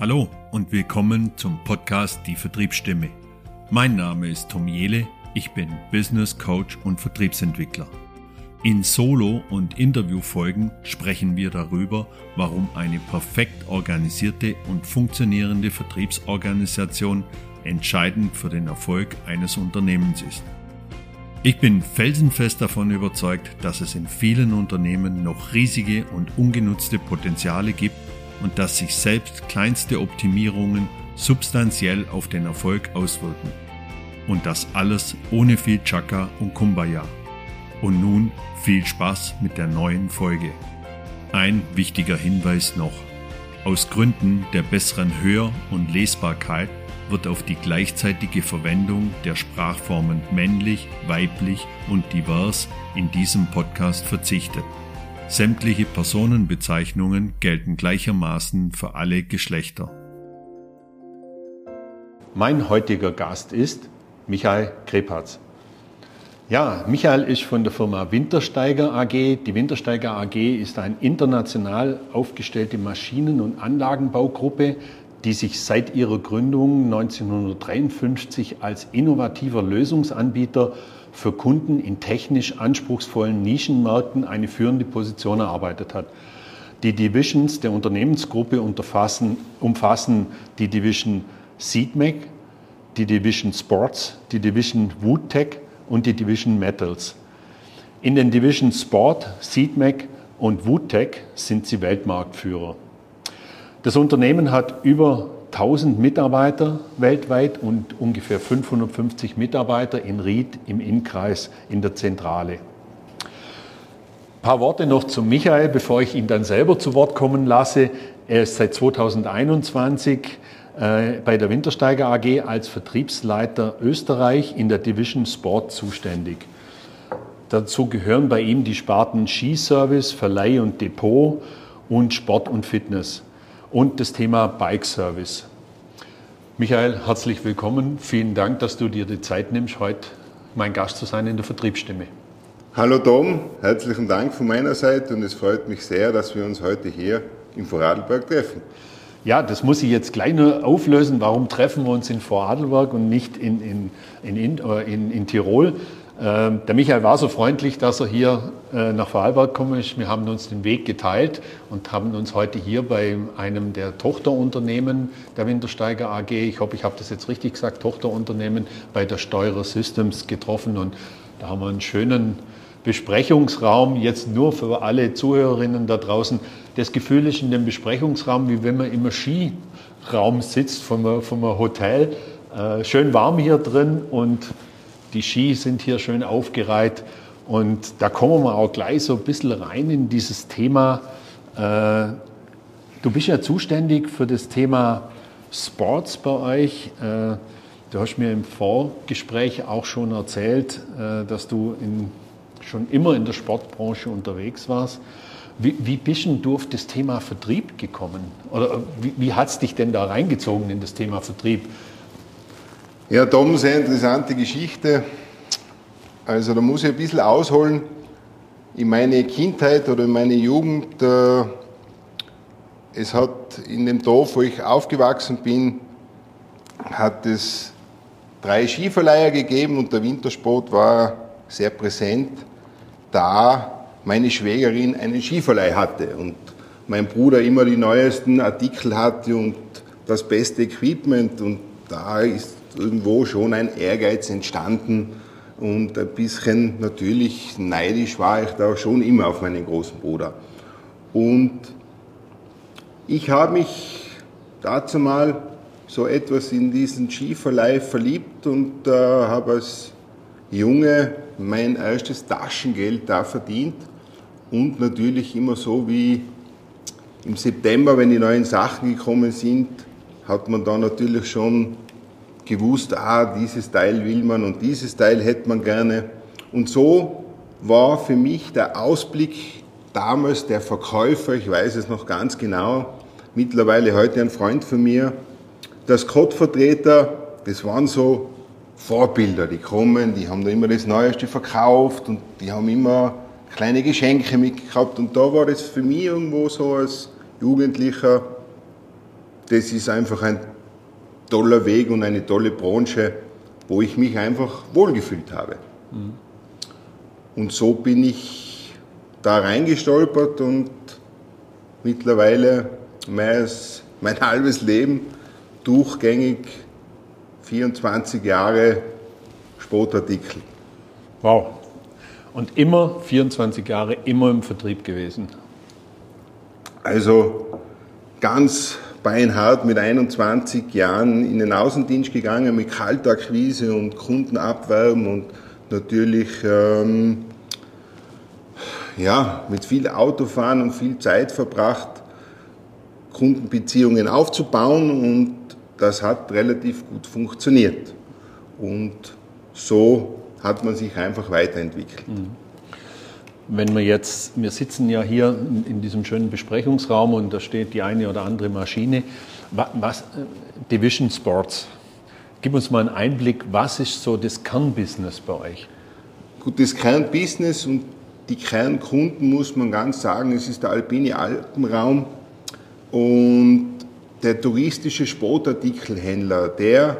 Hallo und willkommen zum Podcast Die Vertriebsstimme. Mein Name ist Tom Jele, ich bin Business Coach und Vertriebsentwickler. In Solo- und Interviewfolgen sprechen wir darüber, warum eine perfekt organisierte und funktionierende Vertriebsorganisation entscheidend für den Erfolg eines Unternehmens ist. Ich bin felsenfest davon überzeugt, dass es in vielen Unternehmen noch riesige und ungenutzte Potenziale gibt und dass sich selbst kleinste Optimierungen substanziell auf den Erfolg auswirken. Und das alles ohne viel Chaka und Kumbaya. Und nun viel Spaß mit der neuen Folge. Ein wichtiger Hinweis noch. Aus Gründen der besseren Hör- und Lesbarkeit wird auf die gleichzeitige Verwendung der Sprachformen männlich, weiblich und divers in diesem Podcast verzichtet. Sämtliche Personenbezeichnungen gelten gleichermaßen für alle Geschlechter. Mein heutiger Gast ist Michael Krepatz. Ja, Michael ist von der Firma Wintersteiger AG. Die Wintersteiger AG ist eine international aufgestellte Maschinen- und Anlagenbaugruppe, die sich seit ihrer Gründung 1953 als innovativer Lösungsanbieter für Kunden in technisch anspruchsvollen Nischenmärkten eine führende Position erarbeitet hat. Die Divisions der Unternehmensgruppe umfassen, die Division SeedMac, die Division Sports, die Division WoodTech und die Division Metals. In den Division Sport, SeedMac und WoodTech sind sie Weltmarktführer. Das Unternehmen hat über 1000 Mitarbeiter weltweit und ungefähr 550 Mitarbeiter in Ried im Innkreis in der Zentrale. Ein paar Worte noch zu Michael, bevor ich ihn dann selber zu Wort kommen lasse. Er ist seit 2021 äh, bei der Wintersteiger AG als Vertriebsleiter Österreich in der Division Sport zuständig. Dazu gehören bei ihm die Sparten Skiservice, Verleih und Depot und Sport und Fitness und das Thema Bike Service. Michael, herzlich willkommen. Vielen Dank, dass du dir die Zeit nimmst, heute mein Gast zu sein in der Vertriebsstimme. Hallo Tom, herzlichen Dank von meiner Seite und es freut mich sehr, dass wir uns heute hier im Vorarlberg treffen. Ja, das muss ich jetzt gleich nur auflösen. Warum treffen wir uns in Vorarlberg und nicht in, in, in, in, in Tirol? Ähm, der Michael war so freundlich, dass er hier äh, nach Vorarlberg gekommen ist. Wir haben uns den Weg geteilt und haben uns heute hier bei einem der Tochterunternehmen der Wintersteiger AG, ich hoffe, ich habe das jetzt richtig gesagt, Tochterunternehmen bei der Steurer Systems getroffen und da haben wir einen schönen Besprechungsraum, jetzt nur für alle Zuhörerinnen da draußen. Das Gefühl ist in dem Besprechungsraum, wie wenn man im Skiraum sitzt von einem Hotel. Äh, schön warm hier drin und die Ski sind hier schön aufgereiht und da kommen wir auch gleich so ein bisschen rein in dieses Thema. Äh, du bist ja zuständig für das Thema Sports bei euch. Äh, du hast mir im Vorgespräch auch schon erzählt, äh, dass du in, schon immer in der Sportbranche unterwegs warst. Wie, wie bist du auf das Thema Vertrieb gekommen? Oder wie, wie hat es dich denn da reingezogen in das Thema Vertrieb? Ja, Tom, sehr interessante Geschichte. Also da muss ich ein bisschen ausholen. In meine Kindheit oder in meine Jugend, äh, es hat in dem Dorf, wo ich aufgewachsen bin, hat es drei Skiverleiher gegeben und der Wintersport war sehr präsent, da meine Schwägerin einen Skiverleih hatte und mein Bruder immer die neuesten Artikel hatte und das beste Equipment und da ist irgendwo schon ein Ehrgeiz entstanden und ein bisschen natürlich neidisch war ich da schon immer auf meinen großen Bruder. Und ich habe mich dazu mal so etwas in diesen Skiverleih verliebt und äh, habe als Junge mein erstes Taschengeld da verdient und natürlich immer so wie im September, wenn die neuen Sachen gekommen sind, hat man da natürlich schon gewusst, ah, dieses Teil will man und dieses Teil hätte man gerne. Und so war für mich der Ausblick damals der Verkäufer, ich weiß es noch ganz genau, mittlerweile heute ein Freund von mir, der Scott-Vertreter, das waren so Vorbilder, die kommen, die haben da immer das Neueste verkauft und die haben immer kleine Geschenke mitgehabt und da war das für mich irgendwo so als Jugendlicher das ist einfach ein toller Weg und eine tolle Branche, wo ich mich einfach wohlgefühlt habe. Mhm. Und so bin ich da reingestolpert und mittlerweile mein, mein halbes Leben durchgängig 24 Jahre Sportartikel. Wow. Und immer 24 Jahre, immer im Vertrieb gewesen. Also ganz beinhart mit 21 Jahren in den Außendienst gegangen mit Kaltakquise und Kundenabwerben und natürlich ähm, ja, mit viel Autofahren und viel Zeit verbracht, Kundenbeziehungen aufzubauen und das hat relativ gut funktioniert. Und so hat man sich einfach weiterentwickelt. Mhm. Wenn wir jetzt, wir sitzen ja hier in diesem schönen Besprechungsraum und da steht die eine oder andere Maschine. Was, Division Sports, gib uns mal einen Einblick, was ist so das Kernbusiness bei euch? Gut, das Kernbusiness und die Kernkunden muss man ganz sagen, es ist der alpine Alpenraum und der touristische Sportartikelhändler, der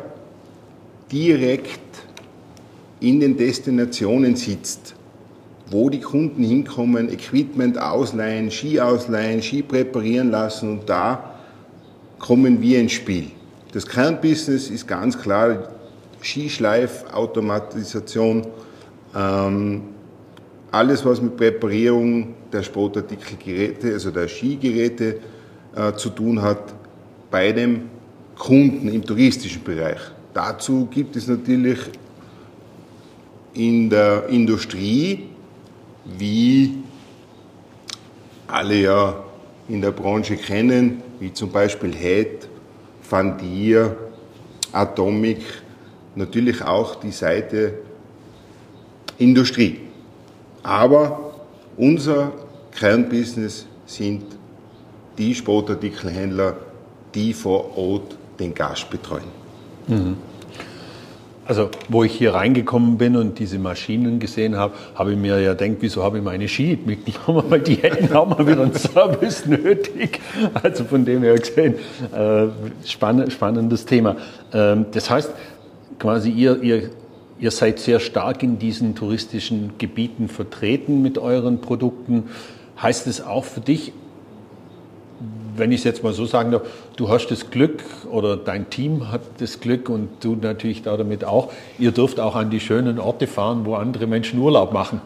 direkt in den Destinationen sitzt wo die Kunden hinkommen, Equipment ausleihen, Ski ausleihen, Ski präparieren lassen und da kommen wir ins Spiel. Das Kernbusiness ist ganz klar Skischleif-Automatisation, ähm, alles was mit Präparierung der Sportartikelgeräte, also der Skigeräte äh, zu tun hat, bei dem Kunden im touristischen Bereich. Dazu gibt es natürlich in der Industrie wie alle ja in der Branche kennen, wie zum Beispiel Head, Van Dier, Atomic, natürlich auch die Seite Industrie. Aber unser Kernbusiness sind die Sportartikelhändler, die vor Ort den Gast betreuen. Mhm. Also, wo ich hier reingekommen bin und diese Maschinen gesehen habe, habe ich mir ja gedacht, wieso habe ich meine Ski mitgenommen? Weil die hätten auch mal wieder einen Service nötig. Also von dem her gesehen, äh, spann spannendes Thema. Ähm, das heißt, quasi ihr, ihr, ihr seid sehr stark in diesen touristischen Gebieten vertreten mit euren Produkten. Heißt es auch für dich, wenn ich es jetzt mal so sagen darf, du hast das Glück oder dein Team hat das Glück und du natürlich damit auch, ihr dürft auch an die schönen Orte fahren, wo andere Menschen Urlaub machen.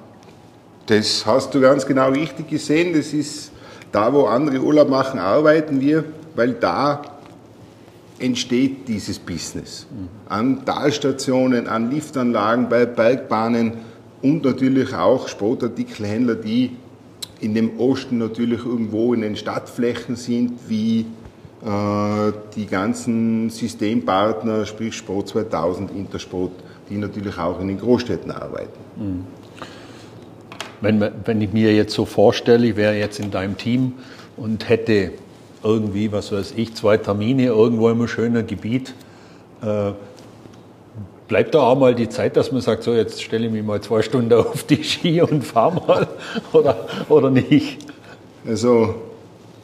Das hast du ganz genau richtig gesehen. Das ist da, wo andere Urlaub machen, arbeiten wir, weil da entsteht dieses Business. An Talstationen, an Liftanlagen, bei Bergbahnen und natürlich auch Sportartikelhändler, die in dem Osten natürlich irgendwo in den Stadtflächen sind, wie äh, die ganzen Systempartner, sprich Sport 2000, Intersport, die natürlich auch in den Großstädten arbeiten. Mhm. Wenn, wenn ich mir jetzt so vorstelle, ich wäre jetzt in deinem Team und hätte irgendwie, was weiß ich, zwei Termine irgendwo im schönen Gebiet, äh, Bleibt da auch mal die Zeit, dass man sagt, so jetzt stelle ich mich mal zwei Stunden auf die Ski und fahre mal oder, oder nicht? Also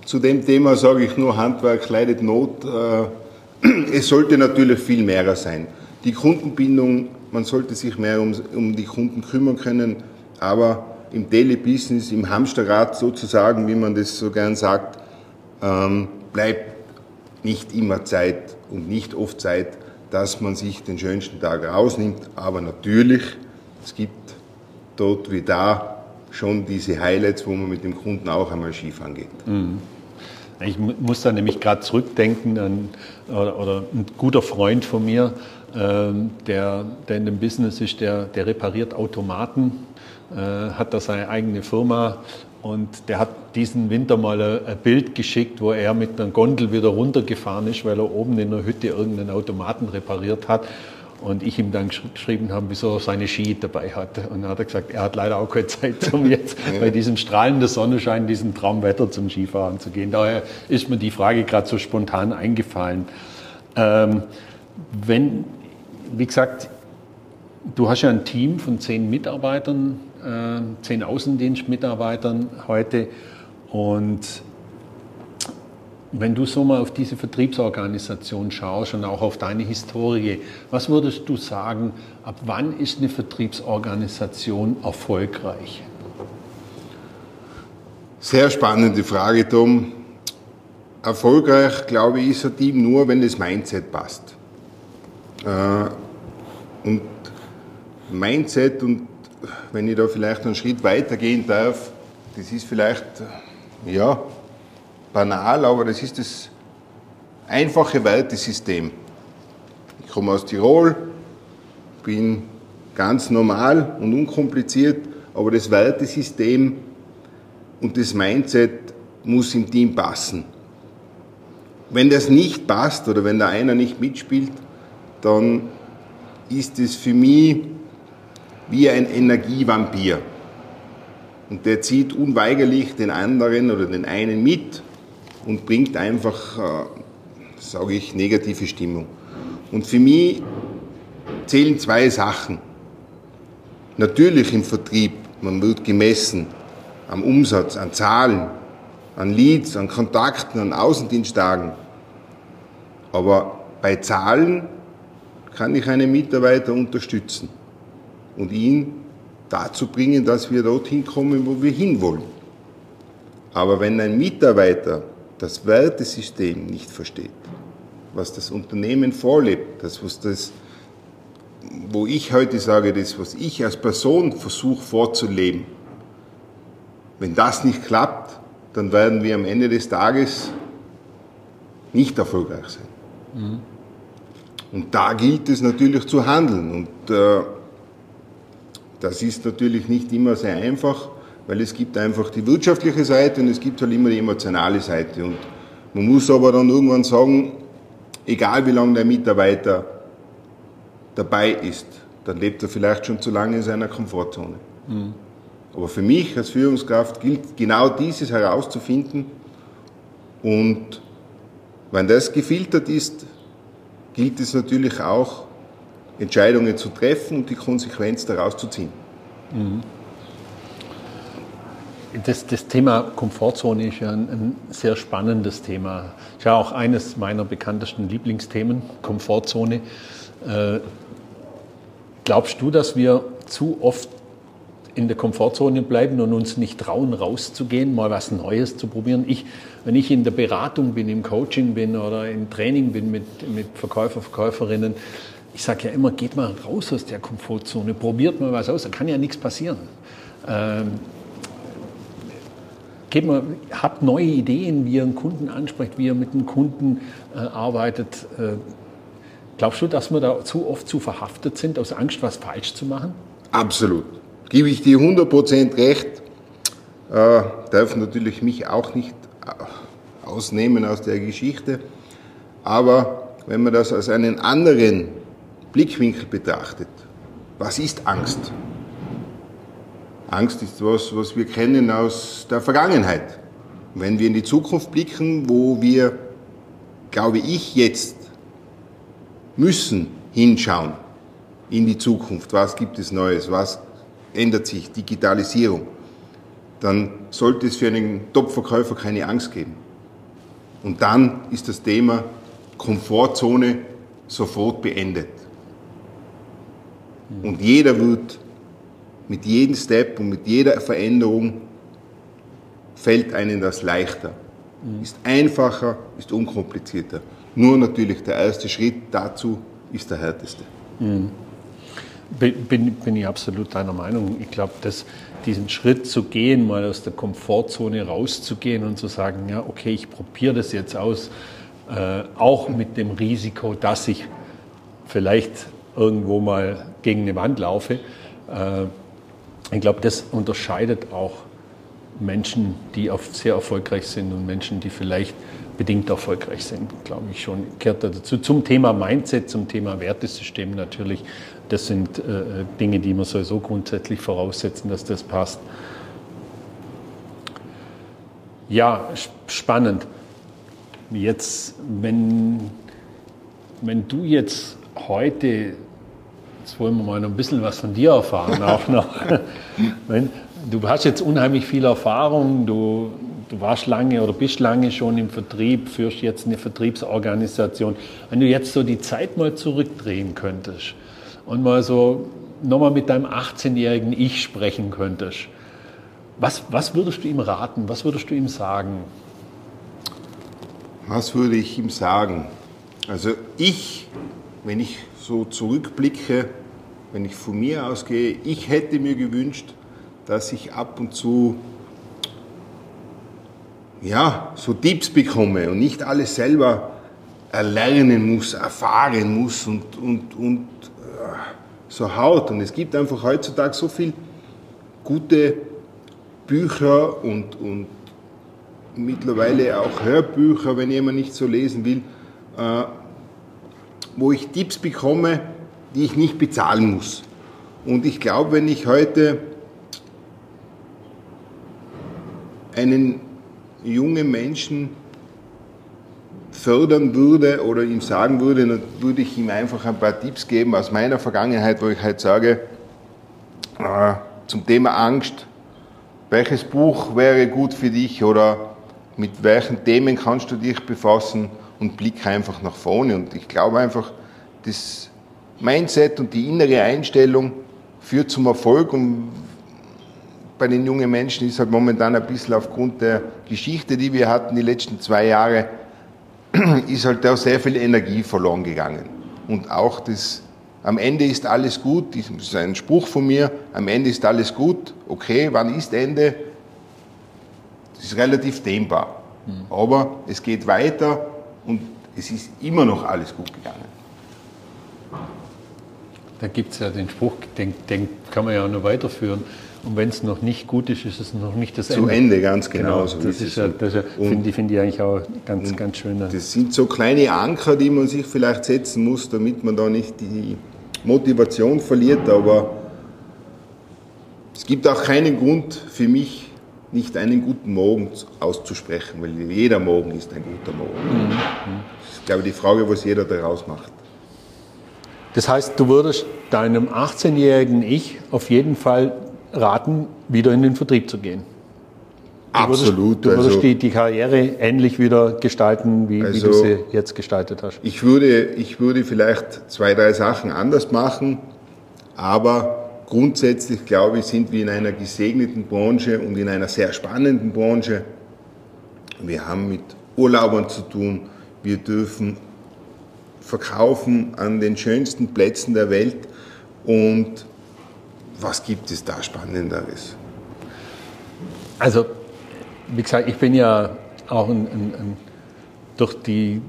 zu dem Thema sage ich nur, Handwerk leidet Not. Äh, es sollte natürlich viel mehr sein. Die Kundenbindung, man sollte sich mehr um, um die Kunden kümmern können, aber im Daily Business, im Hamsterrad sozusagen, wie man das so gern sagt, ähm, bleibt nicht immer Zeit und nicht oft Zeit dass man sich den schönsten Tag rausnimmt. Aber natürlich, es gibt dort wie da schon diese Highlights, wo man mit dem Kunden auch einmal Skifahren geht. Mhm. Ich muss da nämlich gerade zurückdenken an oder, oder, ein guter Freund von mir, ähm, der, der in dem Business ist, der, der repariert Automaten, äh, hat da seine eigene Firma und der hat diesen Winter mal ein Bild geschickt, wo er mit einer Gondel wieder runtergefahren ist, weil er oben in der Hütte irgendeinen Automaten repariert hat. Und ich ihm dann geschrieben habe, wieso er seine Ski dabei hat. Und dann hat er gesagt, er hat leider auch keine Zeit, um jetzt ja. bei diesem strahlenden Sonnenschein, diesem Traumwetter zum Skifahren zu gehen. Daher ist mir die Frage gerade so spontan eingefallen. Ähm, wenn, wie gesagt, du hast ja ein Team von zehn Mitarbeitern äh, zehn Außendienstmitarbeitern heute. Und wenn du so mal auf diese Vertriebsorganisation schaust und auch auf deine Historie, was würdest du sagen, ab wann ist eine Vertriebsorganisation erfolgreich? Sehr spannende Frage, Tom. Erfolgreich, glaube ich, ist ein Team nur, wenn das Mindset passt. Äh, und Mindset und wenn ich da vielleicht einen Schritt weiter gehen darf, das ist vielleicht, ja, banal, aber das ist das einfache Wertesystem. Ich komme aus Tirol, bin ganz normal und unkompliziert, aber das Wertesystem und das Mindset muss im Team passen. Wenn das nicht passt oder wenn da einer nicht mitspielt, dann ist es für mich wie ein Energievampir. Und der zieht unweigerlich den anderen oder den einen mit und bringt einfach, äh, sage ich, negative Stimmung. Und für mich zählen zwei Sachen. Natürlich im Vertrieb, man wird gemessen am Umsatz, an Zahlen, an Leads, an Kontakten, an Außendiensttagen. Aber bei Zahlen kann ich einen Mitarbeiter unterstützen und ihn dazu bringen, dass wir dorthin kommen, wo wir hinwollen. Aber wenn ein Mitarbeiter das Wertesystem nicht versteht, was das Unternehmen vorlebt, das, was das, wo ich heute sage, das, was ich als Person versuche vorzuleben, wenn das nicht klappt, dann werden wir am Ende des Tages nicht erfolgreich sein. Mhm. Und da gilt es natürlich zu handeln. Und äh, das ist natürlich nicht immer sehr einfach weil es gibt einfach die wirtschaftliche Seite und es gibt halt immer die emotionale Seite. Und man muss aber dann irgendwann sagen, egal wie lange der Mitarbeiter dabei ist, dann lebt er vielleicht schon zu lange in seiner Komfortzone. Mhm. Aber für mich als Führungskraft gilt genau dieses herauszufinden und wenn das gefiltert ist, gilt es natürlich auch, Entscheidungen zu treffen und die Konsequenz daraus zu ziehen. Mhm. Das, das, Thema Komfortzone ist ja ein, ein, sehr spannendes Thema. Ist ja auch eines meiner bekanntesten Lieblingsthemen, Komfortzone. Äh, glaubst du, dass wir zu oft in der Komfortzone bleiben und uns nicht trauen, rauszugehen, mal was Neues zu probieren? Ich, wenn ich in der Beratung bin, im Coaching bin oder im Training bin mit, mit Verkäufer, Verkäuferinnen, ich sage ja immer, geht mal raus aus der Komfortzone, probiert mal was aus, da kann ja nichts passieren. Ähm, Gebt mal, habt neue Ideen, wie ihr einen Kunden anspricht, wie ihr mit einem Kunden äh, arbeitet. Äh, glaubst du, dass wir da zu oft zu verhaftet sind, aus Angst, was falsch zu machen? Absolut. Gebe ich dir 100% recht. Äh, darf natürlich mich auch nicht äh, ausnehmen aus der Geschichte. Aber wenn man das aus einem anderen Blickwinkel betrachtet, was ist Angst? Angst ist was, was wir kennen aus der Vergangenheit. Wenn wir in die Zukunft blicken, wo wir, glaube ich, jetzt müssen hinschauen in die Zukunft, was gibt es Neues, was ändert sich, Digitalisierung, dann sollte es für einen Top-Verkäufer keine Angst geben. Und dann ist das Thema Komfortzone sofort beendet. Und jeder wird mit jedem Step und mit jeder Veränderung fällt einem das leichter. Mhm. Ist einfacher, ist unkomplizierter. Nur natürlich der erste Schritt dazu ist der härteste. Mhm. Bin, bin ich absolut deiner Meinung. Ich glaube, dass diesen Schritt zu gehen, mal aus der Komfortzone rauszugehen und zu sagen, ja, okay, ich probiere das jetzt aus, äh, auch mit dem Risiko, dass ich vielleicht irgendwo mal gegen eine Wand laufe, äh, ich glaube, das unterscheidet auch Menschen, die sehr erfolgreich sind und Menschen, die vielleicht bedingt erfolgreich sind, glaube ich schon. Kehrt dazu. Zum Thema Mindset, zum Thema Wertesystem natürlich. Das sind äh, Dinge, die man sowieso grundsätzlich voraussetzen, dass das passt. Ja, spannend. Jetzt, wenn, wenn du jetzt heute Jetzt wollen wir mal noch ein bisschen was von dir erfahren auch noch. du hast jetzt unheimlich viel Erfahrung, du du warst lange oder bist lange schon im Vertrieb, führst jetzt eine Vertriebsorganisation. Wenn du jetzt so die Zeit mal zurückdrehen könntest und mal so nochmal mit deinem 18-jährigen Ich sprechen könntest, was, was würdest du ihm raten? Was würdest du ihm sagen? Was würde ich ihm sagen? Also ich, wenn ich so zurückblicke, wenn ich von mir ausgehe, ich hätte mir gewünscht, dass ich ab und zu ja, so Tipps bekomme und nicht alles selber erlernen muss, erfahren muss und, und, und äh, so haut. Und es gibt einfach heutzutage so viele gute Bücher und, und mittlerweile auch Hörbücher, wenn jemand nicht so lesen will, äh, wo ich Tipps bekomme, die ich nicht bezahlen muss. Und ich glaube, wenn ich heute einen jungen Menschen fördern würde oder ihm sagen würde, dann würde ich ihm einfach ein paar Tipps geben aus meiner Vergangenheit, wo ich halt sage, äh, zum Thema Angst, welches Buch wäre gut für dich oder mit welchen Themen kannst du dich befassen und blick einfach nach vorne. Und ich glaube einfach, das Mindset und die innere Einstellung führt zum Erfolg und bei den jungen Menschen ist halt momentan ein bisschen aufgrund der Geschichte, die wir hatten, die letzten zwei Jahre, ist halt da sehr viel Energie verloren gegangen. Und auch das, am Ende ist alles gut, das ist ein Spruch von mir, am Ende ist alles gut, okay, wann ist Ende? Das ist relativ dehnbar. Mhm. Aber es geht weiter und es ist immer noch alles gut gegangen. Da gibt es ja den Spruch, den, den kann man ja auch noch weiterführen und wenn es noch nicht gut ist, ist es noch nicht das Ende. Zu Ende, ganz genau. genau das ist ja, das ja, finde find ich eigentlich auch ganz, ganz schön. Das sind so kleine Anker, die man sich vielleicht setzen muss, damit man da nicht die Motivation verliert. Aber es gibt auch keinen Grund für mich, nicht einen guten Morgen auszusprechen, weil jeder Morgen ist ein guter Morgen. Mhm. Ist, glaube ich, die Frage, was jeder daraus macht. Das heißt, du würdest deinem 18-jährigen Ich auf jeden Fall raten, wieder in den Vertrieb zu gehen. Du Absolut. Würdest, du würdest also, die, die, Karriere ähnlich wieder gestalten, wie, also, wie, du also sie jetzt gestaltet hast. Ich würde, ich würde vielleicht zwei, drei Sachen anders machen, aber grundsätzlich glaube ich, sind wir in einer gesegneten Branche und in einer sehr spannenden Branche. Wir haben mit Urlaubern zu tun. Wir dürfen verkaufen an den schönsten Plätzen der Welt und was gibt es da Spannenderes? Also, wie gesagt, ich bin ja auch ein, ein, ein, durch die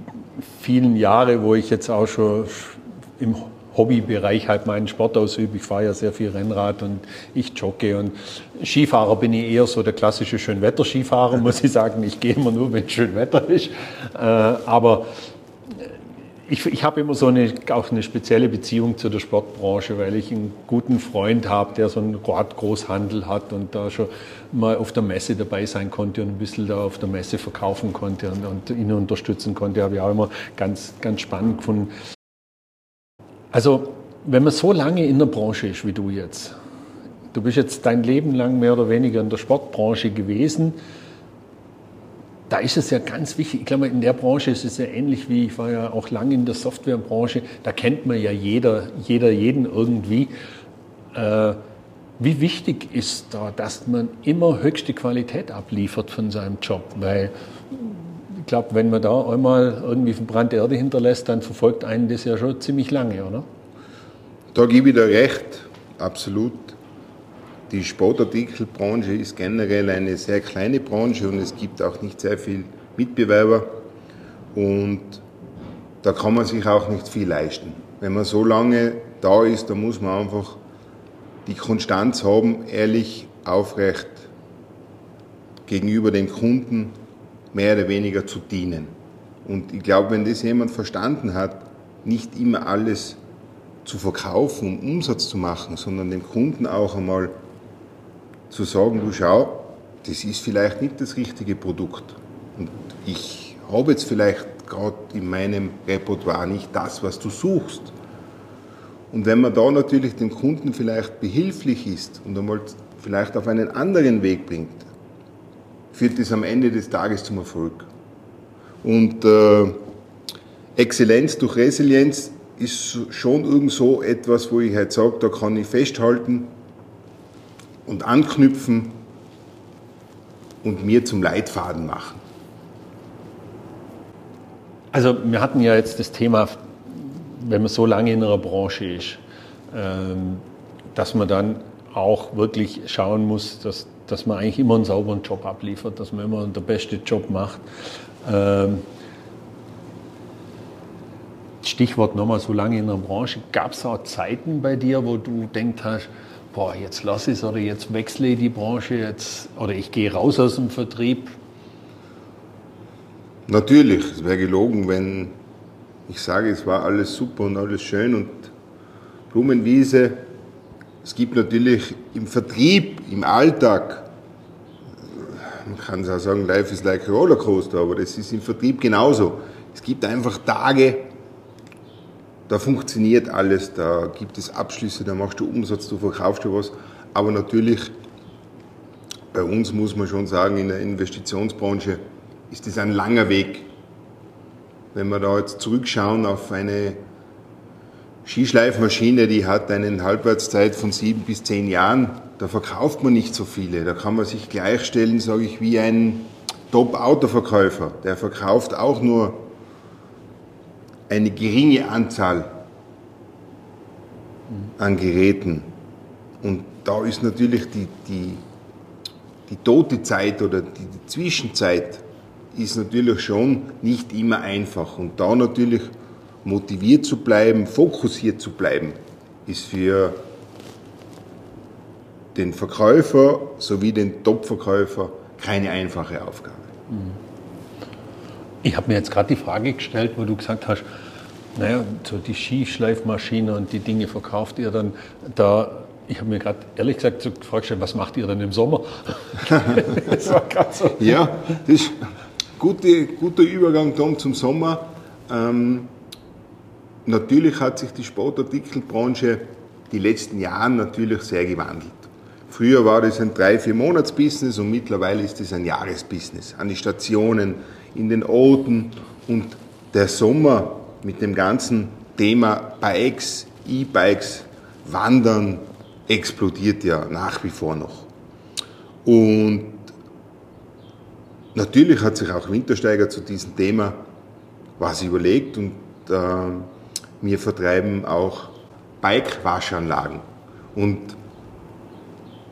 vielen Jahre, wo ich jetzt auch schon im Hobbybereich halt meinen Sport ausübe. Ich fahre ja sehr viel Rennrad und ich jogge und Skifahrer bin ich eher so der klassische Schönwetter-Skifahrer, muss ich sagen. Ich gehe immer nur, wenn schön Wetter ist. Äh, aber ich, ich habe immer so eine, auch eine spezielle Beziehung zu der Sportbranche, weil ich einen guten Freund habe, der so einen Großhandel hat und da schon mal auf der Messe dabei sein konnte und ein bisschen da auf der Messe verkaufen konnte und, und ihn unterstützen konnte. Habe ich auch immer ganz, ganz spannend gefunden. Also, wenn man so lange in der Branche ist wie du jetzt, du bist jetzt dein Leben lang mehr oder weniger in der Sportbranche gewesen, da ist es ja ganz wichtig, ich glaube, in der Branche ist es ja ähnlich wie, ich war ja auch lange in der Softwarebranche, da kennt man ja jeder, jeder jeden irgendwie. Äh, wie wichtig ist da, dass man immer höchste Qualität abliefert von seinem Job? Weil ich glaube, wenn man da einmal irgendwie verbrannte Erde hinterlässt, dann verfolgt einen das ja schon ziemlich lange, oder? Da gebe ich dir recht, absolut. Die Sportartikelbranche ist generell eine sehr kleine Branche und es gibt auch nicht sehr viele Mitbewerber und da kann man sich auch nicht viel leisten. Wenn man so lange da ist, dann muss man einfach die Konstanz haben, ehrlich, aufrecht gegenüber dem Kunden mehr oder weniger zu dienen. Und ich glaube, wenn das jemand verstanden hat, nicht immer alles zu verkaufen, um Umsatz zu machen, sondern dem Kunden auch einmal zu sagen, du schau, das ist vielleicht nicht das richtige Produkt. Und ich habe jetzt vielleicht gerade in meinem Repertoire nicht das, was du suchst. Und wenn man da natürlich dem Kunden vielleicht behilflich ist und einmal vielleicht auf einen anderen Weg bringt, führt das am Ende des Tages zum Erfolg. Und äh, Exzellenz durch Resilienz ist schon irgend so etwas, wo ich halt sage, da kann ich festhalten und anknüpfen und mir zum Leitfaden machen. Also wir hatten ja jetzt das Thema, wenn man so lange in einer Branche ist, ähm, dass man dann auch wirklich schauen muss, dass, dass man eigentlich immer einen sauberen Job abliefert, dass man immer den besten Job macht. Ähm, Stichwort nochmal so lange in der Branche. Gab es auch Zeiten bei dir, wo du denkst hast, boah, jetzt lasse ich es oder jetzt wechsle ich die Branche jetzt oder ich gehe raus aus dem Vertrieb? Natürlich, es wäre gelogen, wenn ich sage, es war alles super und alles schön und Blumenwiese. Es gibt natürlich im Vertrieb, im Alltag, man kann es auch sagen, life is like a rollercoaster, aber das ist im Vertrieb genauso. Es gibt einfach Tage, da funktioniert alles, da gibt es Abschlüsse, da machst du Umsatz, du verkaufst du was. Aber natürlich, bei uns muss man schon sagen, in der Investitionsbranche ist es ein langer Weg. Wenn wir da jetzt zurückschauen auf eine Skischleifmaschine, die hat eine Halbwertszeit von sieben bis zehn Jahren, da verkauft man nicht so viele. Da kann man sich gleichstellen, sage ich, wie ein Top-Autoverkäufer. Der verkauft auch nur eine geringe Anzahl an Geräten. Und da ist natürlich die, die, die tote Zeit oder die, die Zwischenzeit ist natürlich schon nicht immer einfach. Und da natürlich motiviert zu bleiben, fokussiert zu bleiben, ist für den Verkäufer sowie den Top-Verkäufer keine einfache Aufgabe. Mhm. Ich habe mir jetzt gerade die Frage gestellt, wo du gesagt hast, naja, so die Skischleifmaschine und die Dinge verkauft ihr dann da. Ich habe mir gerade ehrlich gesagt so gefragt, was macht ihr dann im Sommer? das war so. Ja, das ist ein guter, guter Übergang Tom, zum Sommer. Ähm, natürlich hat sich die Sportartikelbranche die letzten Jahre natürlich sehr gewandelt. Früher war das ein drei, vier Monats Business und mittlerweile ist es ein Jahresbusiness. An die Stationen, in den Orten und der Sommer mit dem ganzen Thema Bikes, E-Bikes, Wandern explodiert ja nach wie vor noch. Und natürlich hat sich auch Wintersteiger zu diesem Thema was überlegt und äh, wir vertreiben auch Bike-Waschanlagen. Und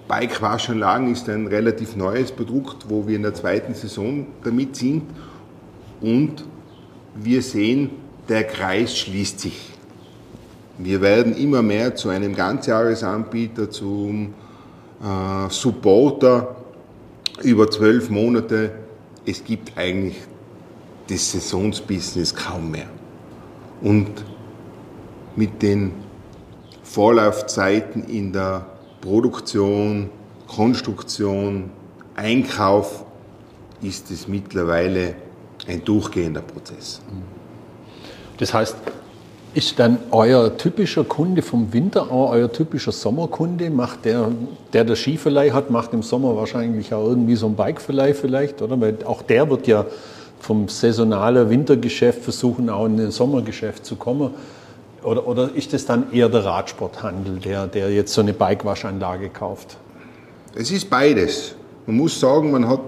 Bike-Waschanlagen ist ein relativ neues Produkt, wo wir in der zweiten Saison damit sind und wir sehen, der Kreis schließt sich. Wir werden immer mehr zu einem Ganzjahresanbieter, zum äh, Supporter über zwölf Monate. Es gibt eigentlich das Saisonsbusiness kaum mehr. Und mit den Vorlaufzeiten in der Produktion, Konstruktion, Einkauf ist es mittlerweile ein durchgehender Prozess. Das heißt, ist dann euer typischer Kunde vom Winter auch euer typischer Sommerkunde? Macht der, der der Skiverleih hat, macht im Sommer wahrscheinlich auch irgendwie so ein Bikeverleih vielleicht, oder? Weil auch der wird ja vom saisonalen Wintergeschäft versuchen, auch in ein Sommergeschäft zu kommen. Oder, oder ist das dann eher der Radsporthandel, der, der jetzt so eine Bikewaschanlage kauft? Es ist beides. Man muss sagen, man hat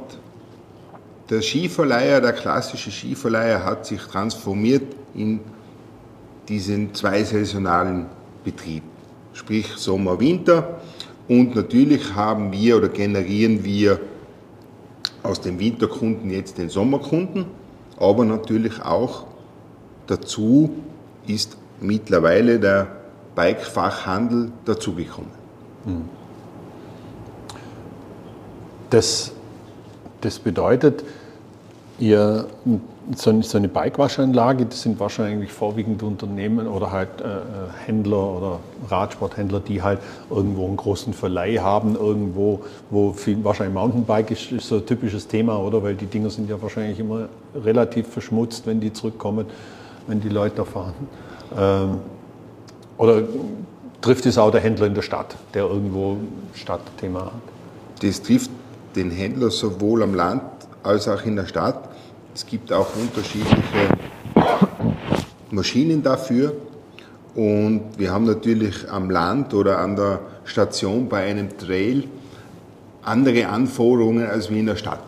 der Skiverleiher, der klassische Skiverleiher hat sich transformiert in diesen zwei saisonalen Betrieb, sprich Sommer, Winter. Und natürlich haben wir oder generieren wir aus den Winterkunden jetzt den Sommerkunden, aber natürlich auch dazu ist mittlerweile der Bikefachhandel dazugekommen. Das, das bedeutet, ihr so eine Bikewaschanlage, das sind wahrscheinlich vorwiegend Unternehmen oder halt äh, äh, Händler oder Radsporthändler, die halt irgendwo einen großen Verleih haben, irgendwo, wo viel, wahrscheinlich Mountainbike ist, ist so ein typisches Thema, oder? Weil die Dinger sind ja wahrscheinlich immer relativ verschmutzt, wenn die zurückkommen, wenn die Leute da fahren. Ähm, oder trifft es auch der Händler in der Stadt, der irgendwo Stadtthema hat? Das trifft den Händler sowohl am Land als auch in der Stadt. Es gibt auch unterschiedliche Maschinen dafür. Und wir haben natürlich am Land oder an der Station bei einem Trail andere Anforderungen als wie in der Stadt.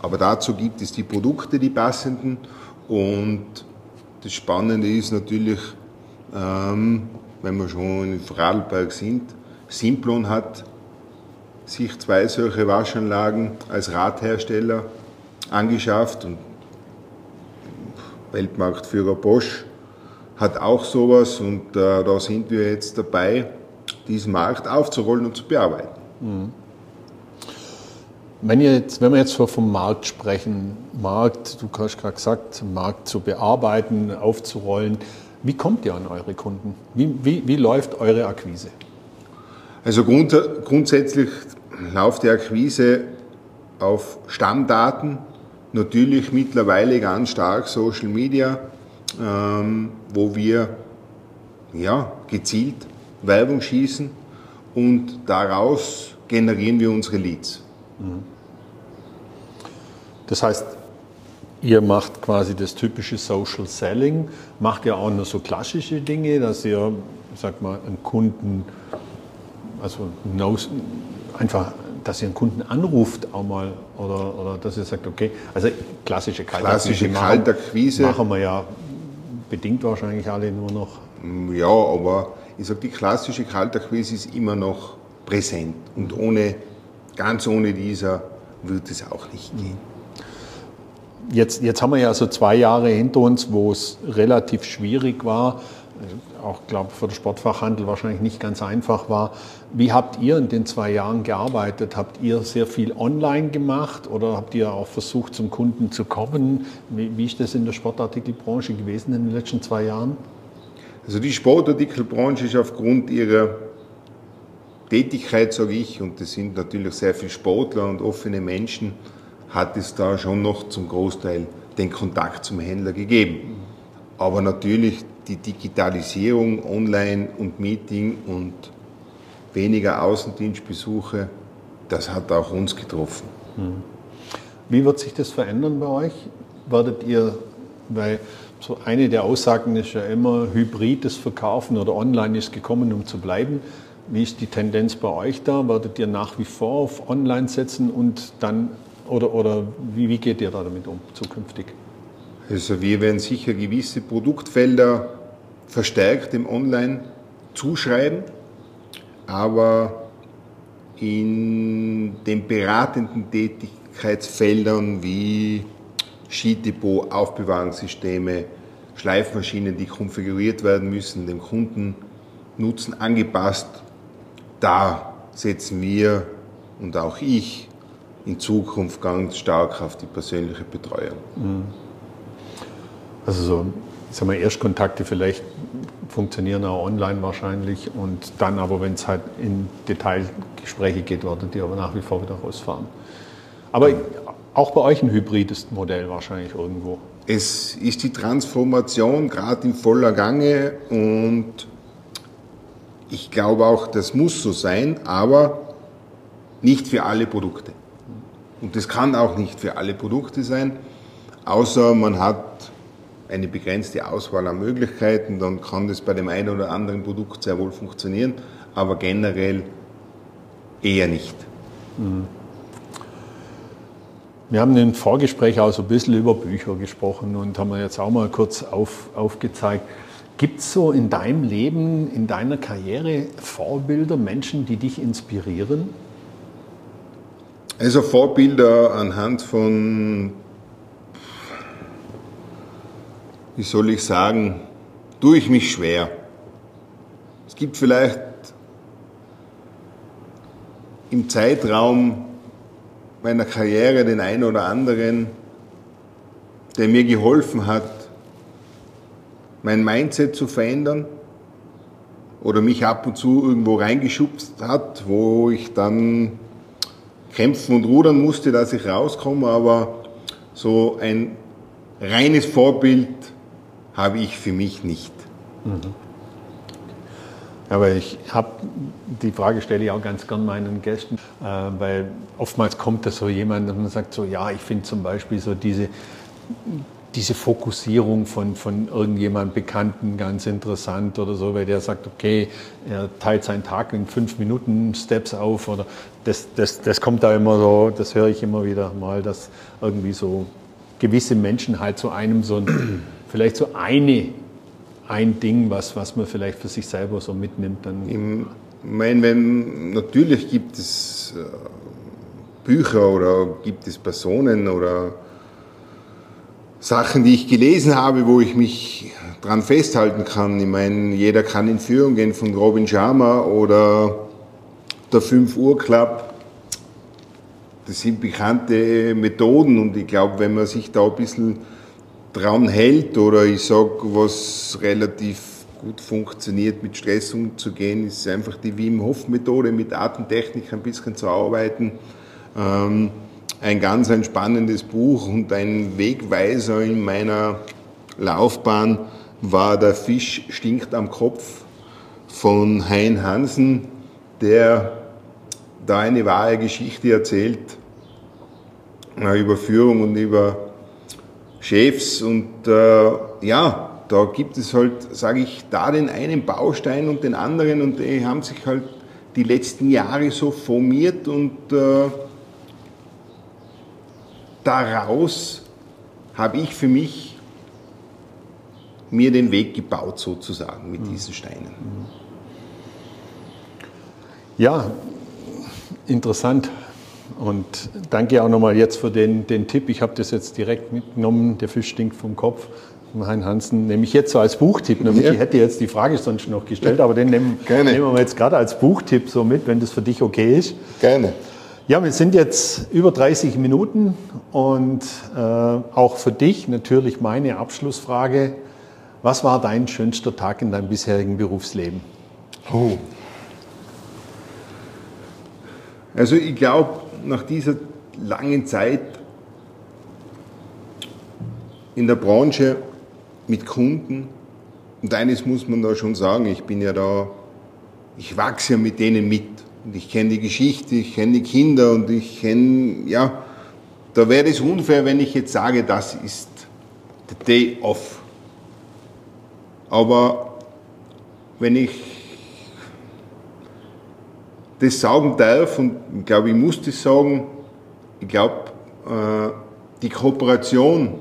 Aber dazu gibt es die Produkte, die passenden. Und das Spannende ist natürlich, ähm, wenn wir schon in Vorarlberg sind, Simplon hat sich zwei solche Waschanlagen als Radhersteller angeschafft und Weltmarktführer Bosch hat auch sowas und äh, da sind wir jetzt dabei, diesen Markt aufzurollen und zu bearbeiten. Mhm. Wenn, jetzt, wenn wir jetzt vom Markt sprechen, Markt, du hast gerade gesagt, Markt zu bearbeiten, aufzurollen, wie kommt ihr an eure Kunden? Wie, wie, wie läuft eure Akquise? Also grund, grundsätzlich läuft die Akquise auf Stammdaten, natürlich mittlerweile ganz stark Social Media, ähm, wo wir ja, gezielt Werbung schießen und daraus generieren wir unsere Leads. Das heißt, ihr macht quasi das typische Social Selling, macht ihr auch nur so klassische Dinge, dass ihr, sag mal, einen Kunden, also einfach, dass ihr einen Kunden anruft auch mal oder, oder dass ihr sagt, okay, also klassische Kaltakquise. Klassische Kaltakquise. Machen wir ja bedingt wahrscheinlich alle nur noch. Ja, aber ich sage, die klassische Kaltakquise ist immer noch präsent und ohne Ganz ohne dieser wird es auch nicht gehen. Jetzt, jetzt haben wir ja so zwei Jahre hinter uns, wo es relativ schwierig war, auch glaube für den Sportfachhandel wahrscheinlich nicht ganz einfach war. Wie habt ihr in den zwei Jahren gearbeitet? Habt ihr sehr viel online gemacht oder habt ihr auch versucht, zum Kunden zu kommen? Wie, wie ist das in der Sportartikelbranche gewesen in den letzten zwei Jahren? Also die Sportartikelbranche ist aufgrund ihrer Tätigkeit, sage ich, und das sind natürlich sehr viele Sportler und offene Menschen, hat es da schon noch zum Großteil den Kontakt zum Händler gegeben. Aber natürlich die Digitalisierung, Online und Meeting und weniger Außendienstbesuche, das hat auch uns getroffen. Hm. Wie wird sich das verändern bei euch? Werdet ihr, weil so eine der Aussagen ist ja immer, hybrides Verkaufen oder online ist gekommen, um zu bleiben. Wie ist die Tendenz bei euch da? Werdet ihr nach wie vor auf Online setzen und dann oder, oder wie, wie geht ihr da damit um zukünftig? Also wir werden sicher gewisse Produktfelder verstärkt im Online zuschreiben, aber in den beratenden Tätigkeitsfeldern wie Skidepot, Aufbewahrungssysteme, Schleifmaschinen, die konfiguriert werden müssen, dem Kundennutzen angepasst da setzen wir und auch ich in Zukunft ganz stark auf die persönliche Betreuung. Also so, sagen wir, Erstkontakte vielleicht funktionieren auch online wahrscheinlich und dann aber, wenn es halt in Detailgespräche geht, werdet ihr aber nach wie vor wieder rausfahren. Aber auch bei euch ein hybrides Modell wahrscheinlich irgendwo. Es ist die Transformation gerade in voller Gange und ich glaube auch, das muss so sein, aber nicht für alle Produkte. Und das kann auch nicht für alle Produkte sein, außer man hat eine begrenzte Auswahl an Möglichkeiten, dann kann das bei dem einen oder anderen Produkt sehr wohl funktionieren, aber generell eher nicht. Mhm. Wir haben im Vorgespräch auch so ein bisschen über Bücher gesprochen und haben jetzt auch mal kurz auf, aufgezeigt. Gibt es so in deinem Leben, in deiner Karriere Vorbilder, Menschen, die dich inspirieren? Also Vorbilder anhand von, wie soll ich sagen, tue ich mich schwer. Es gibt vielleicht im Zeitraum meiner Karriere den einen oder anderen, der mir geholfen hat, mein Mindset zu verändern oder mich ab und zu irgendwo reingeschubst hat, wo ich dann kämpfen und rudern musste, dass ich rauskomme, aber so ein reines Vorbild habe ich für mich nicht. Mhm. Aber ich habe die Frage stelle ich auch ganz gern meinen Gästen, äh, weil oftmals kommt da so jemand und man sagt so, ja, ich finde zum Beispiel so diese, diese Fokussierung von, von irgendjemandem Bekannten ganz interessant oder so, weil der sagt, okay, er teilt seinen Tag in fünf Minuten Steps auf oder das, das, das kommt da immer so, das höre ich immer wieder mal, dass irgendwie so gewisse Menschen halt zu einem so ein, vielleicht so eine ein Ding, was, was man vielleicht für sich selber so mitnimmt? Dann ich meine, wenn, natürlich gibt es äh, Bücher oder gibt es Personen oder Sachen, die ich gelesen habe, wo ich mich dran festhalten kann. Ich meine, jeder kann in Führung gehen von Robin Sharma oder der 5 Uhr Club. Das sind bekannte Methoden und ich glaube, wenn man sich da ein bisschen dran hält oder ich sage, was relativ gut funktioniert, mit Stress umzugehen, ist einfach die Wim Hof Methode, mit Atemtechnik ein bisschen zu arbeiten. Ähm, ein ganz ein spannendes Buch und ein Wegweiser in meiner Laufbahn war Der Fisch stinkt am Kopf von Hein Hansen, der da eine wahre Geschichte erzählt über Führung und über Chefs und äh, ja, da gibt es halt, sage ich, da den einen Baustein und den anderen und die haben sich halt die letzten Jahre so formiert und äh, daraus habe ich für mich mir den Weg gebaut sozusagen mit diesen Steinen. Ja, interessant. Und danke auch nochmal jetzt für den, den Tipp. Ich habe das jetzt direkt mitgenommen. Der Fisch stinkt vom Kopf. Hein Hansen nehme ich jetzt so als Buchtipp. Nämlich, ja. Ich hätte jetzt die Frage sonst noch gestellt, aber den nehmen, nehmen wir jetzt gerade als Buchtipp so mit, wenn das für dich okay ist. Gerne. Ja, wir sind jetzt über 30 Minuten und äh, auch für dich natürlich meine Abschlussfrage. Was war dein schönster Tag in deinem bisherigen Berufsleben? Oh. Also ich glaube, nach dieser langen Zeit in der Branche mit Kunden, und eines muss man da schon sagen, ich bin ja da, ich wachse ja mit denen mit. Und ich kenne die Geschichte, ich kenne die Kinder und ich kenne, ja, da wäre es unfair, wenn ich jetzt sage, das ist the day off. Aber wenn ich das sagen darf, und ich glaube, ich muss das sagen, ich glaube, äh, die Kooperation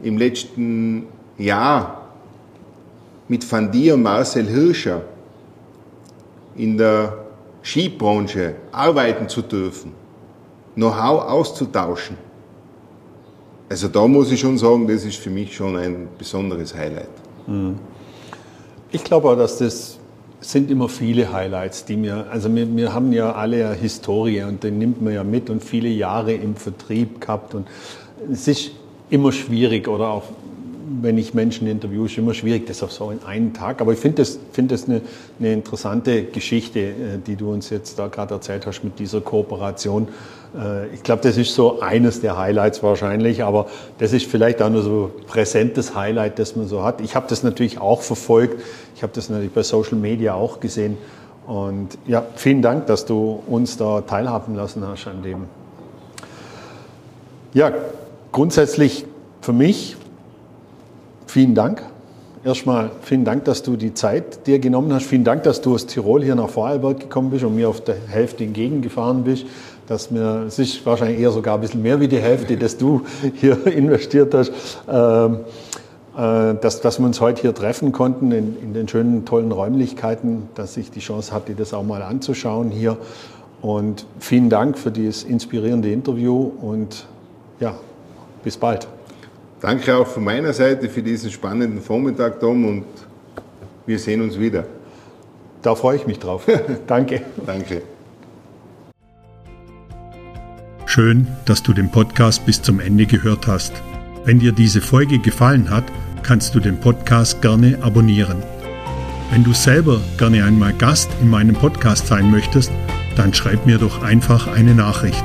im letzten Jahr mit Van Dier und Marcel Hirscher in der Skibranche arbeiten zu dürfen, Know-how auszutauschen. Also da muss ich schon sagen, das ist für mich schon ein besonderes Highlight. Mhm. Ich glaube auch, dass das sind immer viele Highlights, die mir, also wir, wir haben ja alle eine Historie und den nimmt man ja mit und viele Jahre im Vertrieb gehabt und es ist immer schwierig oder auch wenn ich Menschen interviewe, ist immer schwierig, das auf so einen Tag. Aber ich finde das, find das eine, eine interessante Geschichte, äh, die du uns jetzt da gerade erzählt hast mit dieser Kooperation. Äh, ich glaube, das ist so eines der Highlights wahrscheinlich, aber das ist vielleicht auch nur so präsentes Highlight, das man so hat. Ich habe das natürlich auch verfolgt. Ich habe das natürlich bei Social Media auch gesehen. Und ja, vielen Dank, dass du uns da teilhaben lassen hast an dem. Ja, grundsätzlich für mich vielen Dank. Erstmal vielen Dank, dass du die Zeit dir genommen hast. Vielen Dank, dass du aus Tirol hier nach Vorarlberg gekommen bist und mir auf der Hälfte entgegengefahren bist. Dass mir, es ist wahrscheinlich eher sogar ein bisschen mehr wie die Hälfte, dass du hier investiert hast. Ähm, äh, dass, dass wir uns heute hier treffen konnten in, in den schönen, tollen Räumlichkeiten, dass ich die Chance hatte, das auch mal anzuschauen hier. Und vielen Dank für dieses inspirierende Interview und ja, bis bald. Danke auch von meiner Seite für diesen spannenden Vormittag, Tom, und wir sehen uns wieder. Da freue ich mich drauf. Danke. Danke. Schön, dass du den Podcast bis zum Ende gehört hast. Wenn dir diese Folge gefallen hat, kannst du den Podcast gerne abonnieren. Wenn du selber gerne einmal Gast in meinem Podcast sein möchtest, dann schreib mir doch einfach eine Nachricht.